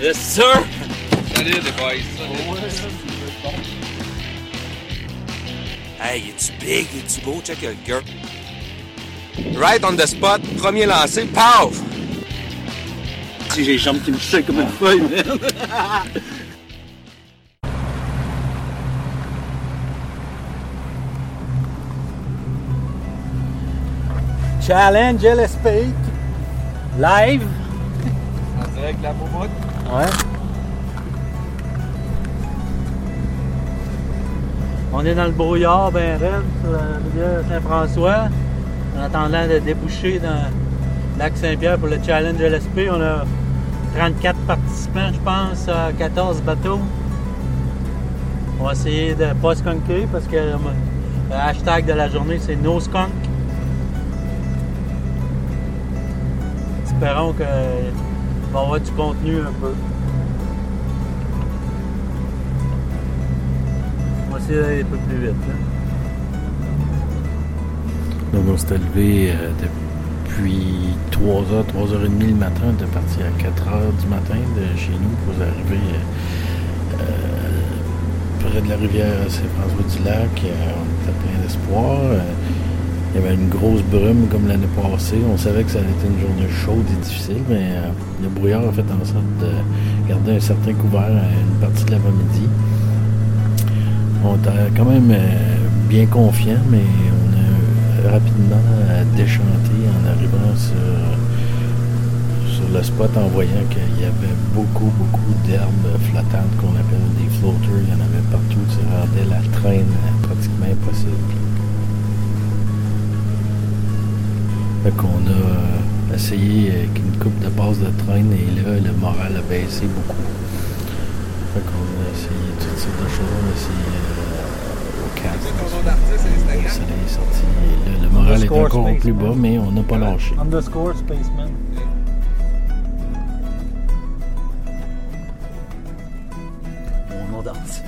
Yes, sir! Salut les boys. Hey, es-tu big? Es-tu beau? Check le gars. Right on the spot, premier lancé, paf! Si j'ai les jambes qui me comme une feuille, man. Challenge LSP. Live. En direct de la moumoute. Ouais. On est dans le brouillard, ben raide, sur la rivière Saint-François, en attendant de déboucher dans le lac Saint-Pierre pour le Challenge LSP. On a 34 participants, je pense, à 14 bateaux. On va essayer de ne pas skunker parce que euh, le hashtag de la journée, c'est No Skunk. Espérons qu'il va avoir du contenu un peu. On va essayer d'aller un peu plus vite. hein. Donc on s'est levé euh, depuis 3h, 3h30 le matin. On était parti à 4h du matin de chez nous pour arriver euh, euh, près de la rivière Saint-François-du-Lac. On était plein d'espoir. Il y avait une grosse brume comme l'année passée. On savait que ça allait être une journée chaude et difficile, mais euh, le brouillard a fait en sorte de garder un certain couvert une partie de l'avant-midi. On était quand même euh, bien confiant, mais on a rapidement euh, déchanté en arrivant sur, sur le spot en voyant qu'il y avait beaucoup, beaucoup d'herbes flottantes qu'on appelle des floaters. Il y en avait partout. Ça rendait la traîne pratiquement impossible. Fait qu'on a euh, essayé avec une coupe de passe de traîne et là, le moral a baissé beaucoup. Fait qu'on a essayé toutes sortes de choses. On a essayé euh, au casque. Est sorti et là, le moral est encore Spaceman. plus bas, mais on n'a pas lâché. Underscore Spaceman. Mon nom d'artiste.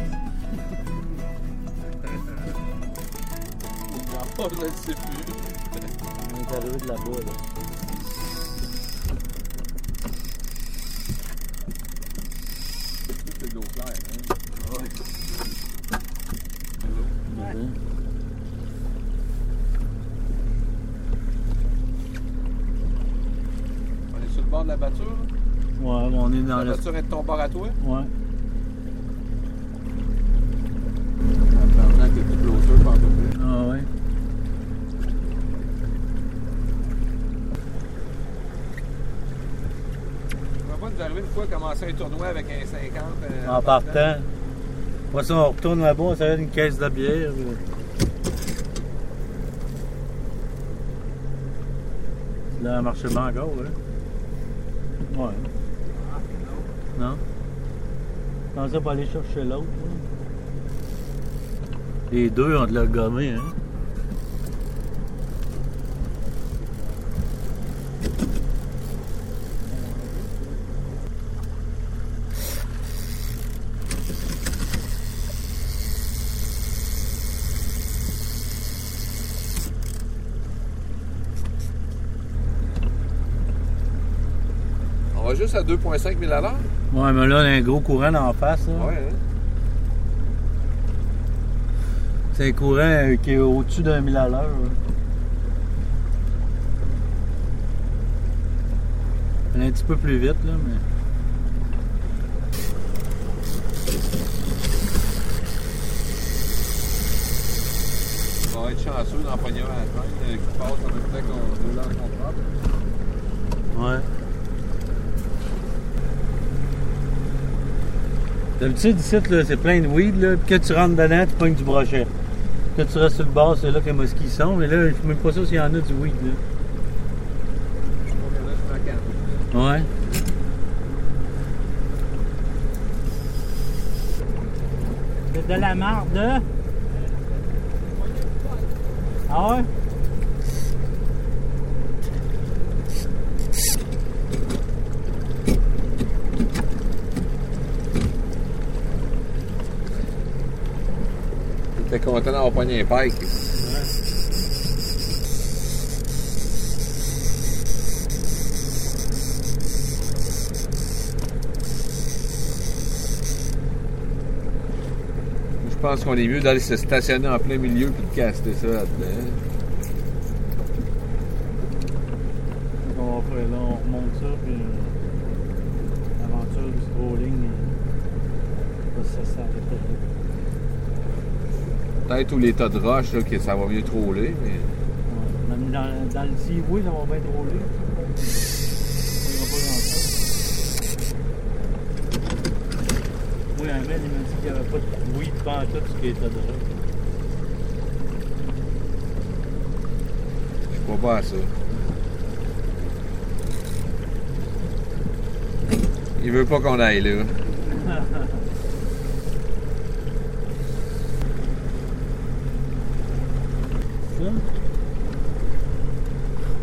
Non, je ne sais plus. On est arrivé de là-bas. Là. C'est de l'eau claire. Hein? On est sur le bord de la batture. là? Ouais, on est dans La le. batture est de ton bord à toi? Ouais. Pendant que tu closer, pas un peu plus. Ah ouais. On va pas nous arriver une fois commencer un tournoi avec un 50. euh, En partant. Après ça, on retourne là-bas, on s'arrête une caisse de bière. Là, elle marche bien encore, hein? Ouais. Non? Je pensais pas aller chercher l'autre. là. Les deux ont de la gommé, hein? Juste à 2,5 000 à l'heure. Ouais, mais là, y a un gros courant en face. là. Ouais, hein? C'est un courant qui est au-dessus d'un mille à l'heure. est un petit peu plus vite, là, mais. On va être chanceux un à la traîne euh, qui passe en même temps qu'on roule en contre Ouais. D'habitude, ici, c'est plein de weed, là. Puis quand tu rentres dedans, tu pognes du brochet. Quand tu restes sur le bord, c'est là que les mosquits sont. Mais là, je sais même pas sûr s'il y en a du weed, là. Combien là, je prends 4. Ouais. C'est de la marde. Ah ouais? T'es content d'avoir pogné un pike. Ouais. Je pense qu'on est mieux d'aller se stationner en plein milieu puis de caster ça là-dedans. on va faire là, on remonte ça, puis euh, l'aventure du strolling, ça euh, s'arrête. Peut-être où les tas de roches, là, que ça va mieux troller, mais. Même dans, dans le seaway, ça va bien grand-chose. Oui, Amel, il m'a dit qu'il n'y avait pas de weed pas tout ce qui était de Je crois pas à ça. Il veut pas qu'on aille là.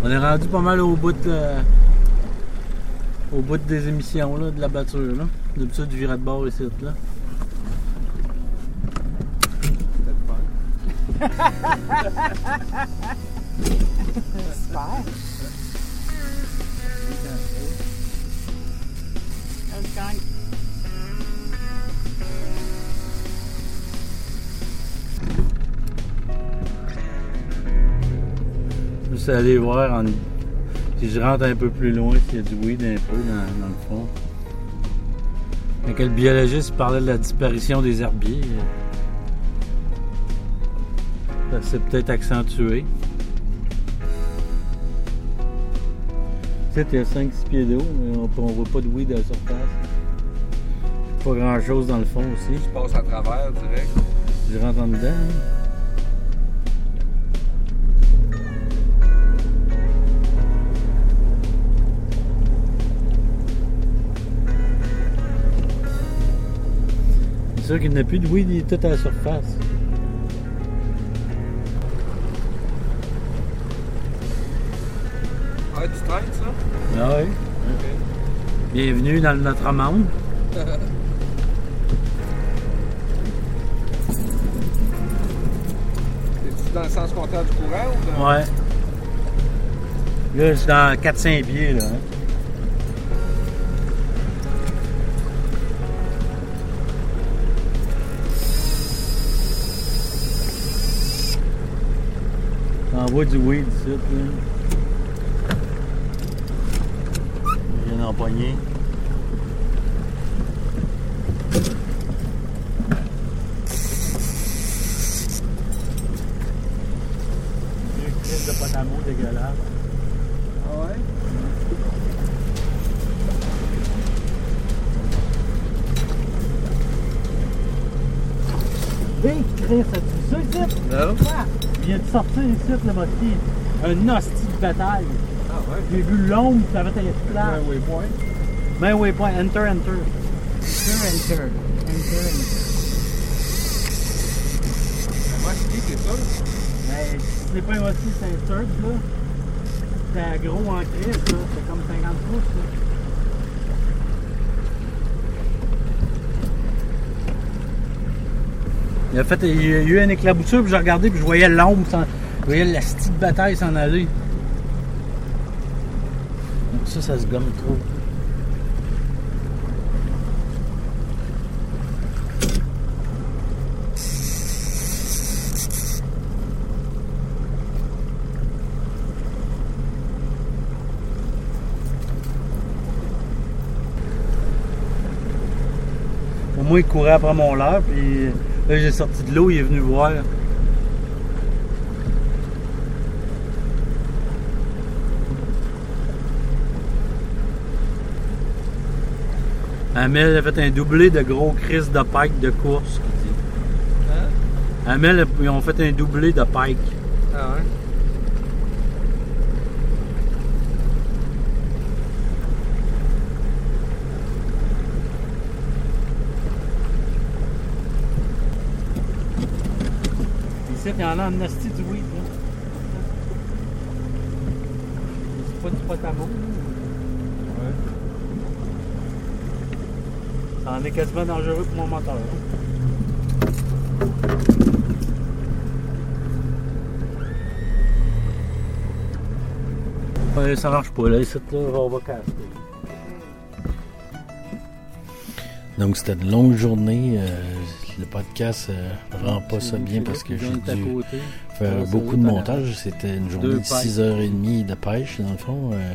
On est rendu pas mal au bout euh, au bout des émissions là, de la batture. Là. D'habitude, du virer de bord ici. Là. Juste aller voir en- si je rentre un peu plus loin, s'il y a du weed un peu dans, dans le fond. Quand le biologiste parlait de la disparition des herbiers, euh, ça s'est peut-être accentué. Tu sais, il y a 5-6 pieds d'eau, mais on, on voit pas de weed à la surface. Pas grand chose dans le fond aussi. Je passe à travers direct. Je rentre en dedans. hein. Sûr qu'il n'y a plus de weed, il est tout à la surface. Ouais, tu traînes ça? Ah oui. Bienvenue dans notre monde. Es-tu dans le sens contraire du courant ou dans... Ouais. Là, je suis dans 4-5 pieds, là. hein. T'envoies du weed ici, là. Je viens d'empoigner. De potamo dégueulasse. Ah ouais? Hey, Chris, as-tu vu ça ici? Non. Il vient de sortir ici, le mosquée. Un hostie de bataille. Ah ouais? J'ai vu l'ombre, ça avait été plat. Ouais, waypoint. Ben oui, point. Enter, enter. Enter, enter. Enter, enter. Moi, je dis, c'est ça. Ben, c'est pas un hostie, c'est un surf, là. C'est gros en crise, là. C'est comme 50 pouces, là. Il fait, il y a eu un éclaboussure, puis j'ai regardé, puis je voyais l'ombre, je voyais la petite bataille s'en aller. Donc ça, ça se gomme trop. Au moins, il courait après mon leurre, puis là, j'ai sorti de l'eau, il est venu voir. Amel a fait un doublé de gros Chris de pike de course. Hein? Amel, ils ont fait un doublé de pike. Ah ouais? En a en asti du weed. Là. C'est pas du potamo. Ouais. Ça en est quasiment dangereux pour mon moteur. hein. Ouais, ça marche pas là, ici, là, on va casser. Donc c'était une longue journée. euh, le podcast euh, rend pas ça bien parce que j'ai dû faire beaucoup de montage. C'était une journée de 6h30 de pêche, dans le fond, euh,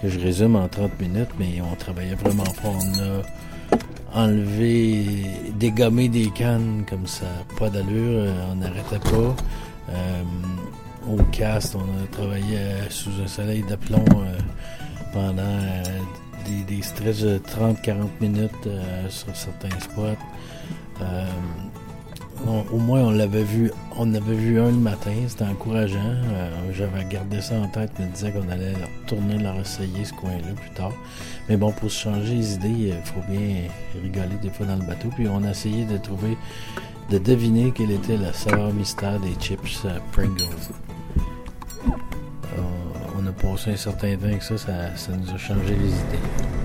que je résume en 30 minutes, mais on travaillait vraiment fort. On a enlevé, dégommé des cannes comme ça, pas d'allure, euh, on n'arrêtait pas. Euh, au cast, on a travaillé euh, sous un soleil de plomb euh, pendant des, des stretches de 30-40 minutes sur certains spots. Euh, au moins, on l'avait vu, on avait vu un le matin, c'était encourageant. Euh, J'avais gardé ça en tête, me disais qu'on allait retourner, le essayer ce coin-là plus tard. Mais bon, pour se changer les idées, il faut bien rigoler des fois dans le bateau. Puis on a essayé de trouver, de deviner quelle était la saveur mystère des chips euh, Pringles. On a passé un certain temps avec ça, ça, ça nous a changé les idées.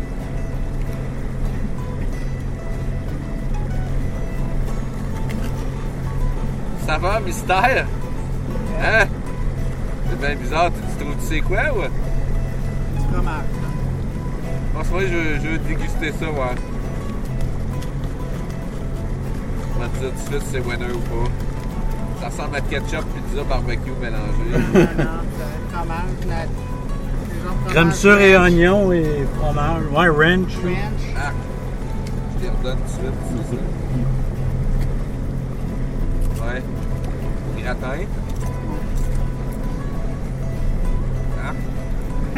Saveur mystère? Hein? C'est bien bizarre. Tu, tu trouves, tu sais quoi, ou? Du fromage. En ce moment, je, veux- je veux déguster ça, ouais. On va te dire tout de suite si c'est winner ou pas. Ça ressemble à ketchup, pizza, barbecue mélangé. Non, non, c'est fromage. La... Crème sûre et oignon et fromage. Ouais, ranch. Ranch. Ah! Je les redonne tout de suite, c'est ça. Ouais. Gratin. Ah!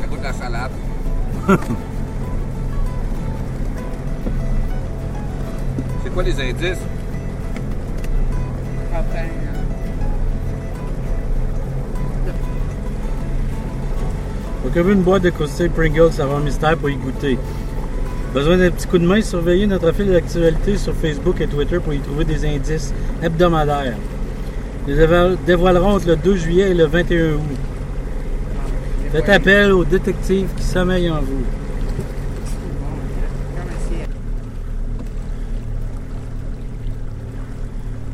Ça goûte la salade. C'est quoi les indices? Crottin. Faut que une boîte de croustilles Pringles saveur mystère pour y goûter. Besoin d'un petit coup de main, surveillez notre fil d'actualité sur Facebook et Twitter pour y trouver des indices hebdomadaires. Nous dévoil- dévoilerons entre le 2 juillet et le 21 août. Faites appel aux détectives qui sommeillent en vous.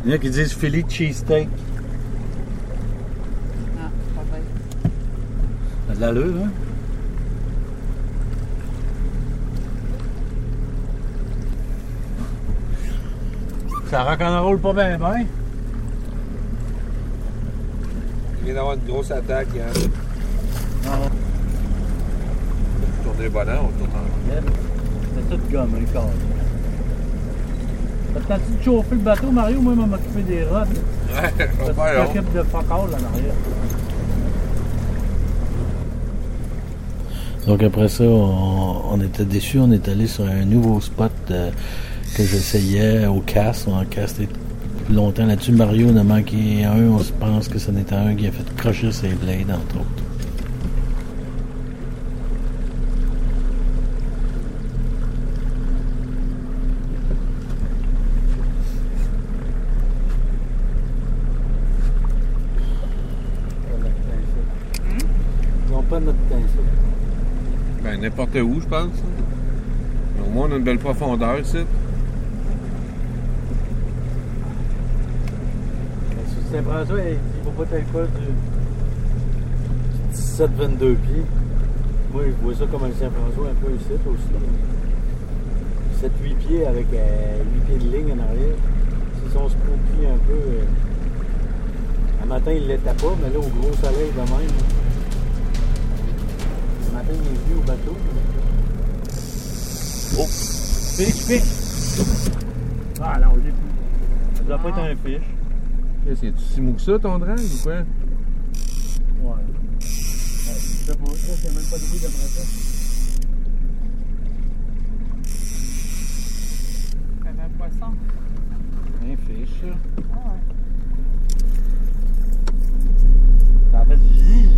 Il y en a qui disent Philly cheesesteak. Non, c'est pas vrai. Ça a de l'allure, hein? Ça rock'n'roll pas bien, ben. Il vient d'avoir une grosse attaque. Hein. Non, Tourner le bonheur, on tourne en c'est tout gomme, le corps. T'as-tu de chauffer le bateau, Mario? Moi, je vais m'occuper des rods. Ouais, Tu long. t'occupes de fuck all, en arrière. Donc après ça, on, on était déçus. On est allé sur un nouveau spot euh, que j'essayais au cast. On a casté plus longtemps là-dessus. Mario en a manqué un. On se pense que ce n'était un qui a fait crocher ses blades, entre autres. Ils n'ont pas notre teint, ça. Ben, n'importe où, je pense. Au moins, on a une belle profondeur ici. Sur Saint-François, il il faut pas tel quoi du 17-22 pieds. Moi, je vois ça comme un Saint-François un peu ici aussi. 7-8 pieds avec euh, 8 pieds de ligne en arrière. S'ils sont spooky un peu. Euh, un matin, il l'était pas, mais là, au gros soleil de même. Le matin, il est venu au bateau. Oh! Fiche, fiche! Ah non, j'ai plus. Ça doit pas être un fiche. Qu'est-ce que tu si mou que ça, ton drag, ou quoi? Ouais. Ouais, je sais pas, ça, c'est même pas de bruit d'après ça. Fait un poisson. Un fiche, ça. Ah ouais. Ça fait zzz.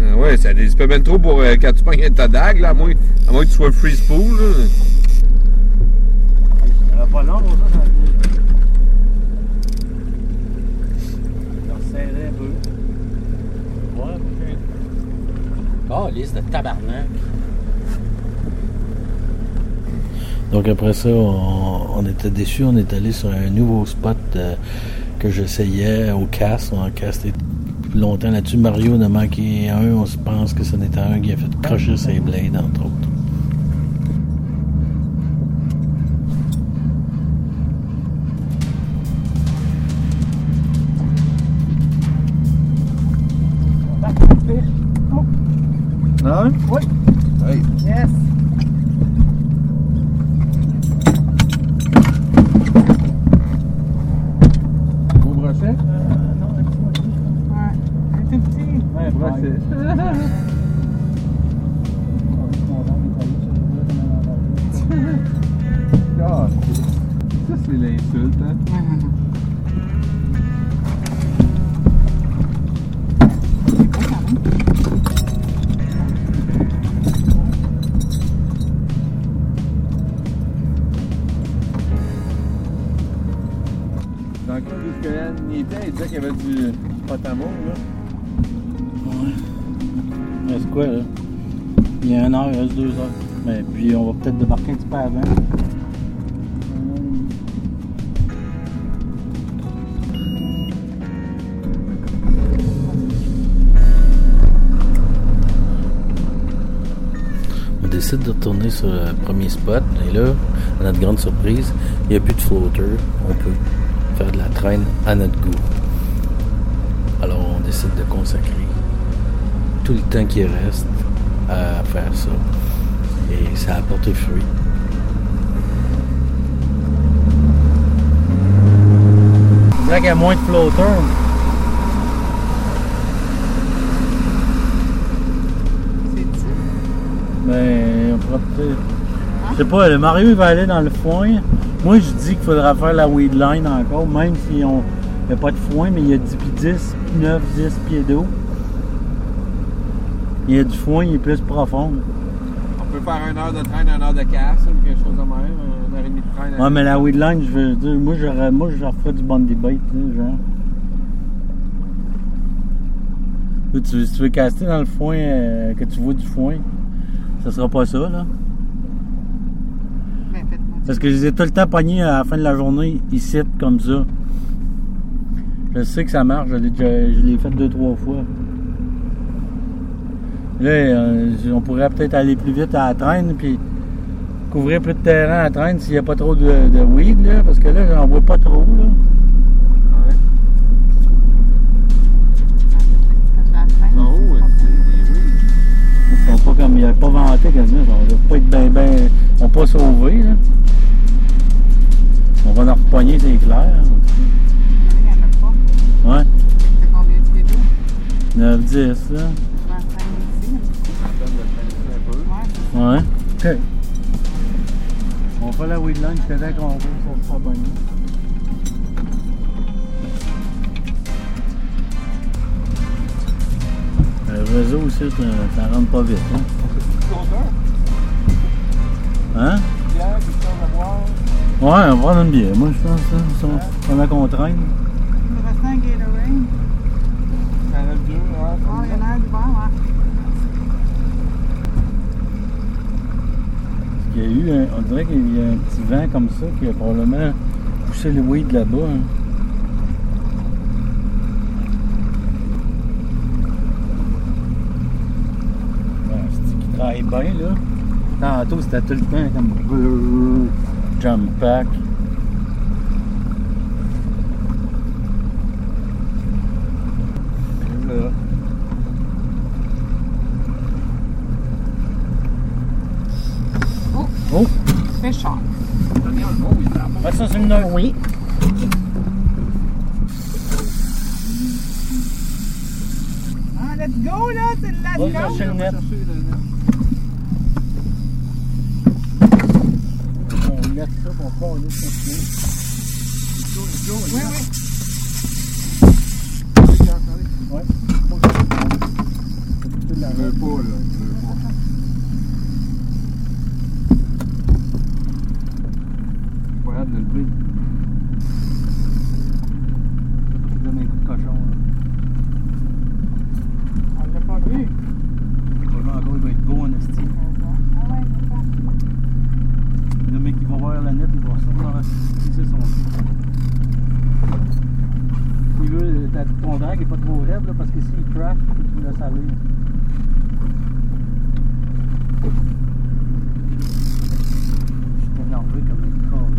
Ah ouais, ça c'est pas bien trop pour euh, quand tu pognes ta dague, là, à moins, à moins que tu sois free spool, là. Ça va pas long, ça. Ça resserrait un peu. Ouais, ok. Oh, liste de tabarnak. Donc après ça, on, était déçus. On est allé sur un nouveau spot euh, que j'essayais au cast. On a casté longtemps là-dessus. Mario en a manqué un. On se pense que ce n'était un qui a fait crocher ses blades, entre autres. Décide de retourner sur le premier spot. Et là, à notre grande surprise, il n'y a plus de floater. On peut faire de la traîne à notre goût. Alors, on décide de consacrer tout le temps qui reste à faire ça. Et ça a porté fruit. Vrai qu'il y a moins de flotteurs. C'est petit. Ben, on pourra peut-être. Je sais pas, le Mario il va aller dans le foin. Moi, je dis qu'il faudra faire la weed line encore, même si on n'y a pas de foin, mais il y a 10 pieds 10, 9, 10 pieds d'eau. Il y a du foin, il est plus profond. On peut faire une heure de traîne, une heure de casse, ou quelque chose de même. Une heure et demie de traîne. Ouais, mais la weed line, je veux dire, moi, je referais du Bondi bait, genre. Tu, si tu veux caster dans le foin, euh, que tu vois du foin, ça sera pas ça, là. Ben, Parce que je les ai tout le temps pognés à la fin de la journée, ici, comme ça. Je sais que ça marche, je l'ai, déjà- je l'ai fait deux, trois fois. Là, euh, on pourrait peut-être aller plus vite à la traîne, puis couvrir plus de terrain à la traîne s'il n'y a pas trop de, de weed, là, parce que là, j'en vois pas trop, là. Ouais. Faites la traîne. En haut, c'est des oui. Ils sont pas comme, ils n'avaient pas vanté quasiment, on doit pas être bien, bien, on va pas sauver, là. On va en repogner, c'est clair. Il. Ouais, C'est combien de pieds d'eau? 9, 10, là. Je. Ouais. OK. On fait la weed line jusqu'à temps qu'on voit ça sera bonne. Le réseau aussi, ça, ça rentre pas vite. Hein? Hein? Ouais, on va prendre une bière. Moi, je pense ça, ça, pendant qu'on. Il me reste un Gatorade. Ça a deux, hein? Oh, il a. Il y a eu, un- on dirait qu'il y a un petit vent comme ça qui a probablement poussé le weed là-bas. hein. Ouais, c'est qui travaille bien là. Tantôt c'était tout le temps comme jump pack. Là. Oh! C'est chaud. Ah, ça c'est une heure, oui. Ah, let's go, là! C'est de la Va chercher le net. On met ça pour pas aller continuer. Oui, oui. Ouais. Pas, là. Il veut pas. Pas hâte de le lever. Donne un coup de cochon. là. On l'a pas vu. Le cochon encore il va être beau en esti. Ah ouais, c'est ça. Le mec qui va voir la net, il va sûrement fixer son Il veut, ta- ton drag est pas trop raide là, parce que s'il crash, faut que tu le laisses aller. Je suis énervé comme une conne.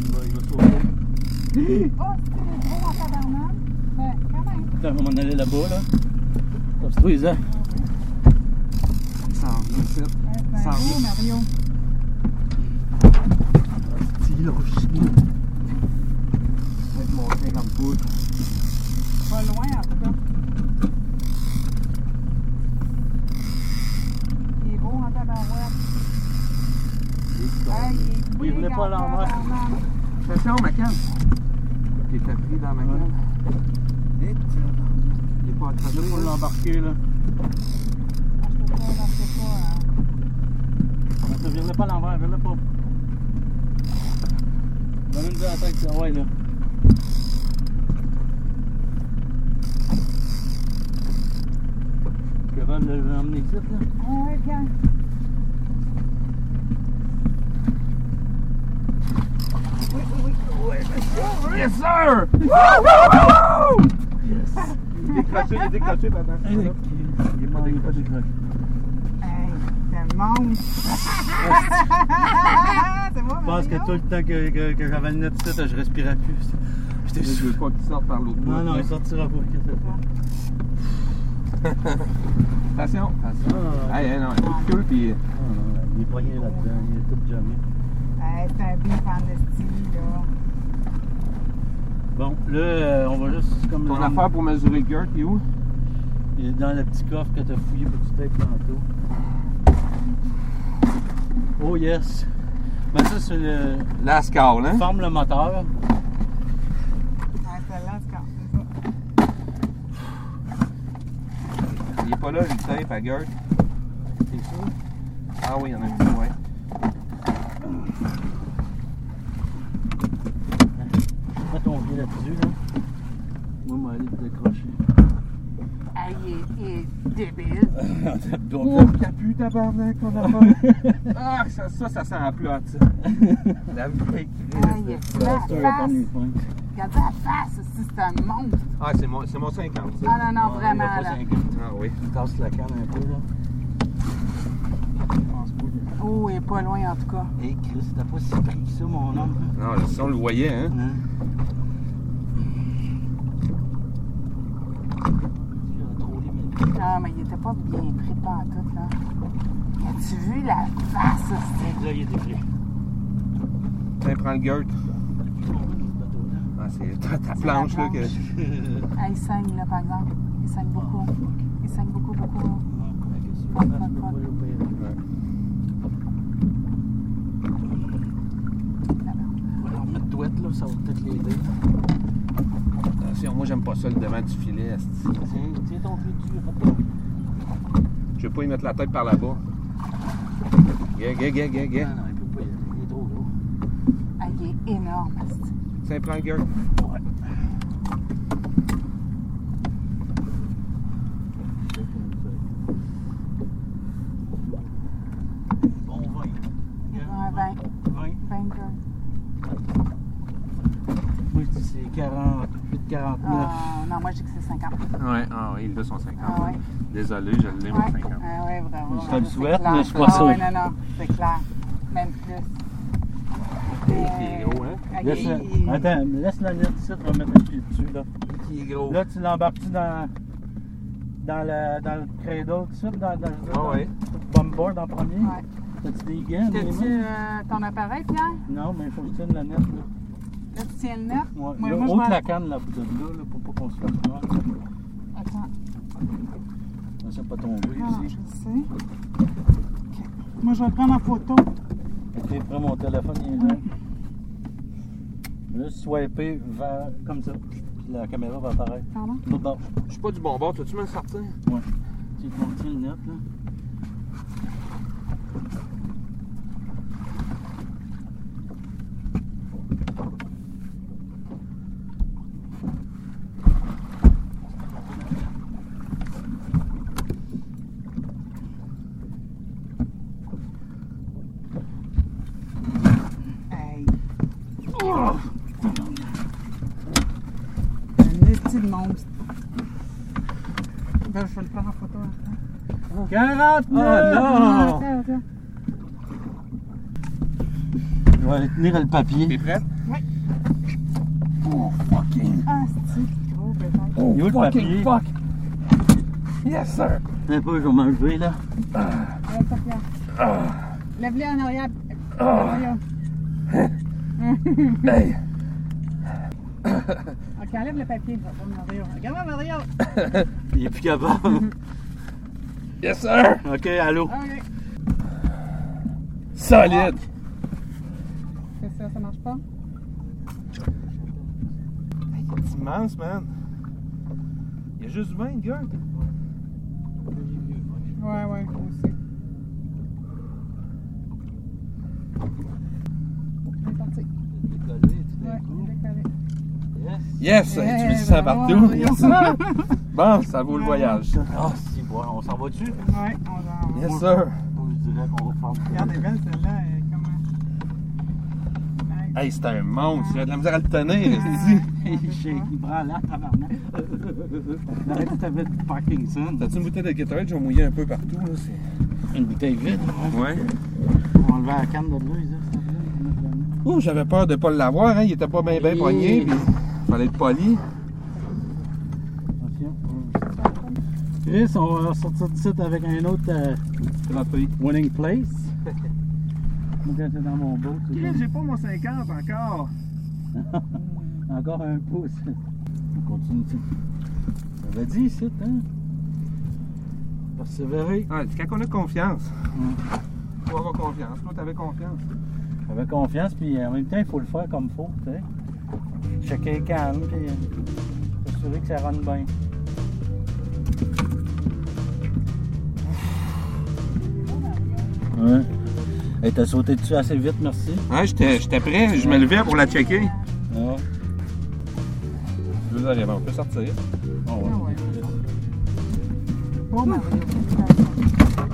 Il va, sauter. Oh, c'était le gros en tabarnak. Ben, quand même. Putain, on va aller là-bas là. Ça Construisez. Ça Ça un revient. beau Mario. Pas loin, en tout cas. Il est beau en tabarouette. Il est il pas en l'envers. Attention, ma canne. Il était pris dans ma canne. Et tiens, Il est pas attrapé. Là, faut l'embarquer, là. Ah, je peux pas, pas. hein. Pas à l'envers, vire-le pas. Donne-nous de la tête, ah ouais, là. Kevin l'a emmené ici, là. Ah, ouais, viens. Yes, sir! Décroché, il est décroché, papa. Il est il est pas décroché. Hey, c'est le monde. C'est moi, Je pense que tout le temps que, que, que j'avais le net ici, je respirais plus. J'étais Je sûr. veux pas qu'il sorte par l'autre bout. Non, non, il sortira pas. Attention, attention. Ah, Hey, hey, non, un coup de queue, puis. ah, non, il est poigné là-dedans, il est tout jamais. Hey, c'est un bif en esti, là. Bon, là, euh, on va juste comme. Ton affaire pour mesurer le girth, il est où? Il est dans le petit coffre que tu as fouillé pour du steak tantôt. Oh yes! Ben ça, c'est le. La scale, hein? Forme le moteur. Il est pas là, le tape à girth. C'est ça? Ah oui, il y en a un petit, ouais. Mets ton pied là-dessus, là. Moi, je vais aller te décrocher. Hey, il est, il est débile. Oh, capu, tabarnak, ton affaire. ah, ça, ça, ça sent la plotte, ça. La vraie Hey, il est la Regardez la face, c'est un monstre. Ah, c'est mon, c'est mon 50, ça. Ah non, non, vraiment, il a pas là. 50. Ah oui. Il tasse la canne un peu, là. Je pense pas. Oh, il est pas loin, en tout cas. Hey Chris, t'as pas si pris que ça, mon homme. Non, si on le voyait, hein. Hein? Ah, mais il était pas bien pris pas en tout, là. As-tu vu la face, hostie? Là, il était pris. Tiens, prends le girth. Ah, c'est ta, ta planche, là. Que... Ah, il saigne, là, par exemple. Il saigne beaucoup. Il saigne beaucoup, beaucoup. là. Fuck, fuck, fuck. On va leur mettre douette, là, ça va peut-être l'aider. Attention, moi, j'aime pas ça, le devant du filet. Tiens, tiens ton pied dessus. Je veux pas y mettre la tête par là-bas. Gay, gay, gay, gay, gay. Non, non, il peut pas y aller, il est trop gros. Ah, il est énorme, hostie. Tiens, prends le girth. Ouais. Bon 20. Un 20. 20. 20 gars. Moi, je dis c'est 48, 49. Ah, non, moi, je dis que c'est 50. Ouais, ah oui, il a son 50. Ah, ouais. Désolé, je l'ai, mon Ouais. 50. Ah, ouais, bravo. Je te le C'est souhaite, mais je suis pas ah, sûr. Ouais, non, non, c'est clair. Même plus. Il est gros, hein? Ah, Laisse, attends, laisse la net ici, tu vas mettre un pied dessus. Là, Il est gros. là tu l'embarques-tu dans, dans, le, dans le cradle, tu sais, dans, dans, Ah dans ouais. le bombard en premier? Ouais. T'as-tu des gants? des T'as-tu euh, ton appareil, Pierre? Non, mais il faut que tu tiennes la net. Là. Là, tu tiens le net? Ouais. Moi, là, moi, je ôte vais- la canne là, de là, là, pour pas qu'on se fasse mal. Attends. Ça ne pas tomber Ah, ici. je sais. OK. Moi, je vais prendre en photo. Ok, prends mon téléphone, il est là. Là, swiper vers, comme ça. Puis la caméra va apparaître. Pardon? L'autre bord. Je suis pas du bon bord, peux-tu me le sortir? Ouais. Tu contiens le net, là. Hey. Un esti de monstre. Ben, je vais le prendre en photo après. 49! Oh non! Attends, attends. Je vais aller tenir le papier. T'es prête? Oh, fucking. Ah, c'est gros, peut-être. Il est où le papier? Yes, sir! Un peu, je vais m'enlever là. Pas Pierre. Lève-les en arrière. Mario. Hey! Ok, enlève le papier. Mario. Regarde Mario. Il est plus capable. Yes, sir! ok, allô. Ok. Solide! C'est ça, ça marche pas? C'est immense, man! Il y a juste 20 gars! Ouais, ouais, moi aussi. C'est parti. Ouais, décollé. Yes! Yeah, tu mets ça bravo. partout! Yes, sir! Bon, ça vaut le voyage, ça. Ah, si, bon, on s'en va dessus? Ouais, on va. Yes, sir! Je dirais qu'on va prendre Regarde, elle est belle celle-là. elle est Comment? Hey, c'est un monstre! J'ai de la misère à le tenir, Il il prend là, tabarnak. Arrête tout avec du Parkinson. T'as-tu une bouteille de Gatorade? Je vais mouiller un peu partout, là. c'est- Une bouteille vide. Ouais. On va enlever la canne de l'eau, ça. Oh, j'avais peur de pas l'avoir, hein. Il était pas bien bien pogné, puis fallait être poli. Attention. Chris, on va sortir de site avec un autre euh, winning place. Moi, quand c'est dans mon boat, comme- j'ai pas mon 50 encore. encore un pouce. On continue. va dit ici, hein? Persévérer. Ah, c'est quand on a confiance. Faut avoir confiance. Toi, t'avais confiance. Avec confiance, puis en même temps, il faut le faire comme il faut, tu sais. Checker les cannes, puis s'assurer que ça run bien. Ouais. Hey, t'as sauté dessus assez vite, merci. Ouais, j'étais j'étais prêt. Je me levais pour la checker. Ouais. Heures avant, on peut sortir. Oh, ouais. Oh, Mario.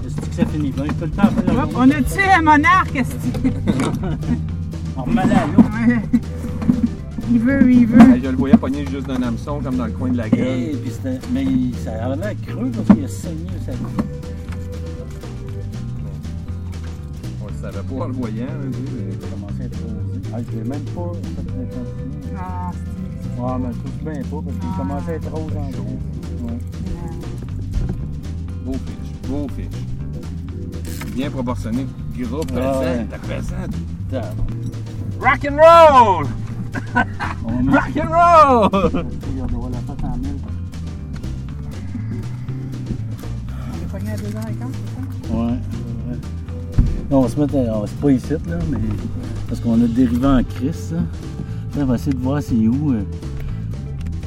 Est-ce que ça finit bien? Tout le temps on a tué un monarque, est-ce que On remet la l'eau. Il veut, il veut. Hey, je le voyais pogner juste d'un hameçon, comme dans le coin de la gueule. Hey, puis c'était- mais il- ça avait l'air creux parce qu'il a saigné sa On le savait pas en le voyant. hein, Il a commencé à être rosé. Ah, je l'ai même pas fait. Ah, c'est. Ouais, mais je trouve bien pas parce qu'il commençait à être rose en gros. Ouais. Beau fiche, beau fiche. Bien proportionné. Gras, pesant, Ah ouais. Rock and roll! Rock and roll! à 2h15, c'est ça? Ouais, on va se mettre, à- on- c'est pas ici, là, mais parce qu'on a dérivé en crise, là. Là, on va essayer de voir c'est où. euh,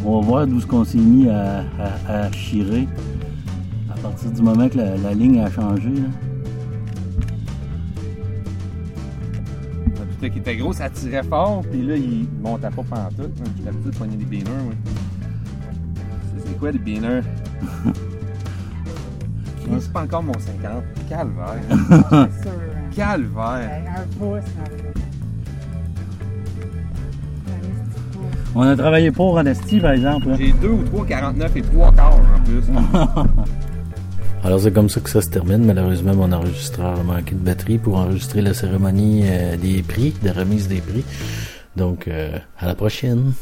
on va voir d'où ce qu'on s'est mis à, à, à chirer à partir du moment que la, la ligne a changé, là. Qui était grosse, ça tirait fort, puis là, il montait pas pantoute. hein. J'étais habitué de pogner des beaners, moi. C'est- quoi, des beaners? C'est pas encore mon 50. Calvaire. Hein. Calvaire. Un pouce, pouce. On a travaillé pour Honesty, par exemple. J'ai 2 ou 3 49 et 3 quarts en plus. Alors c'est comme ça que ça se termine. Malheureusement, mon enregistreur a manqué de batterie pour enregistrer la cérémonie euh, des prix, de remise des prix. Donc, euh, à la prochaine.